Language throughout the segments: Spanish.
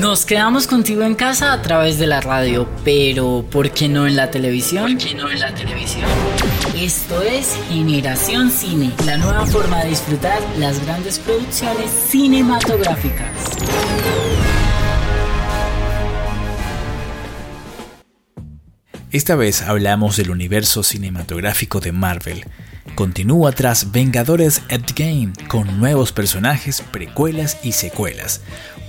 Nos quedamos contigo en casa a través de la radio, pero ¿por qué no en la televisión? ¿Por qué no en la televisión? Esto es Generación Cine, la nueva forma de disfrutar las grandes producciones cinematográficas. Esta vez hablamos del universo cinematográfico de Marvel. Continúa tras Vengadores Endgame con nuevos personajes, precuelas y secuelas.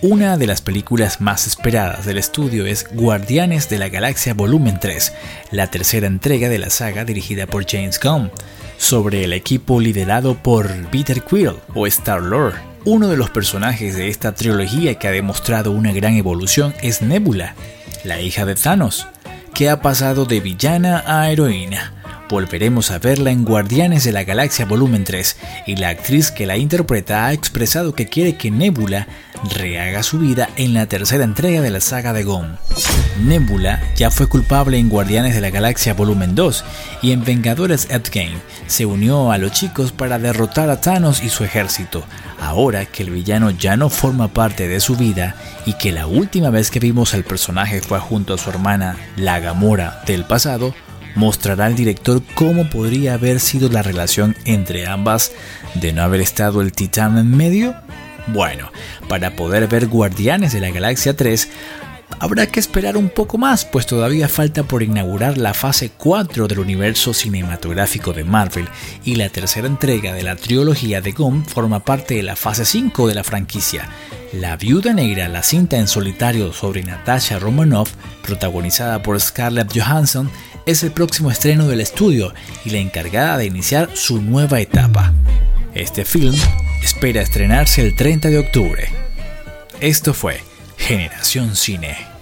Una de las películas más esperadas del estudio es Guardianes de la Galaxia Volumen 3, la tercera entrega de la saga dirigida por James Gunn, sobre el equipo liderado por Peter Quill o Star-Lord. Uno de los personajes de esta trilogía que ha demostrado una gran evolución es Nebula, la hija de Thanos, que ha pasado de villana a heroína. Volveremos a verla en Guardianes de la Galaxia Volumen 3 y la actriz que la interpreta ha expresado que quiere que Nebula rehaga su vida en la tercera entrega de la saga de Gon. Nebula ya fue culpable en Guardianes de la Galaxia Volumen 2 y en Vengadores Endgame se unió a los chicos para derrotar a Thanos y su ejército. Ahora que el villano ya no forma parte de su vida y que la última vez que vimos al personaje fue junto a su hermana, la Gamora del pasado, mostrará al director cómo podría haber sido la relación entre ambas de no haber estado el titán en medio. Bueno, para poder ver Guardianes de la Galaxia 3, habrá que esperar un poco más, pues todavía falta por inaugurar la fase 4 del universo cinematográfico de Marvel y la tercera entrega de la trilogía de Gunn forma parte de la fase 5 de la franquicia. La Viuda Negra, la cinta en solitario sobre Natasha Romanoff, protagonizada por Scarlett Johansson, es el próximo estreno del estudio y la encargada de iniciar su nueva etapa. Este film espera estrenarse el 30 de octubre. Esto fue Generación Cine.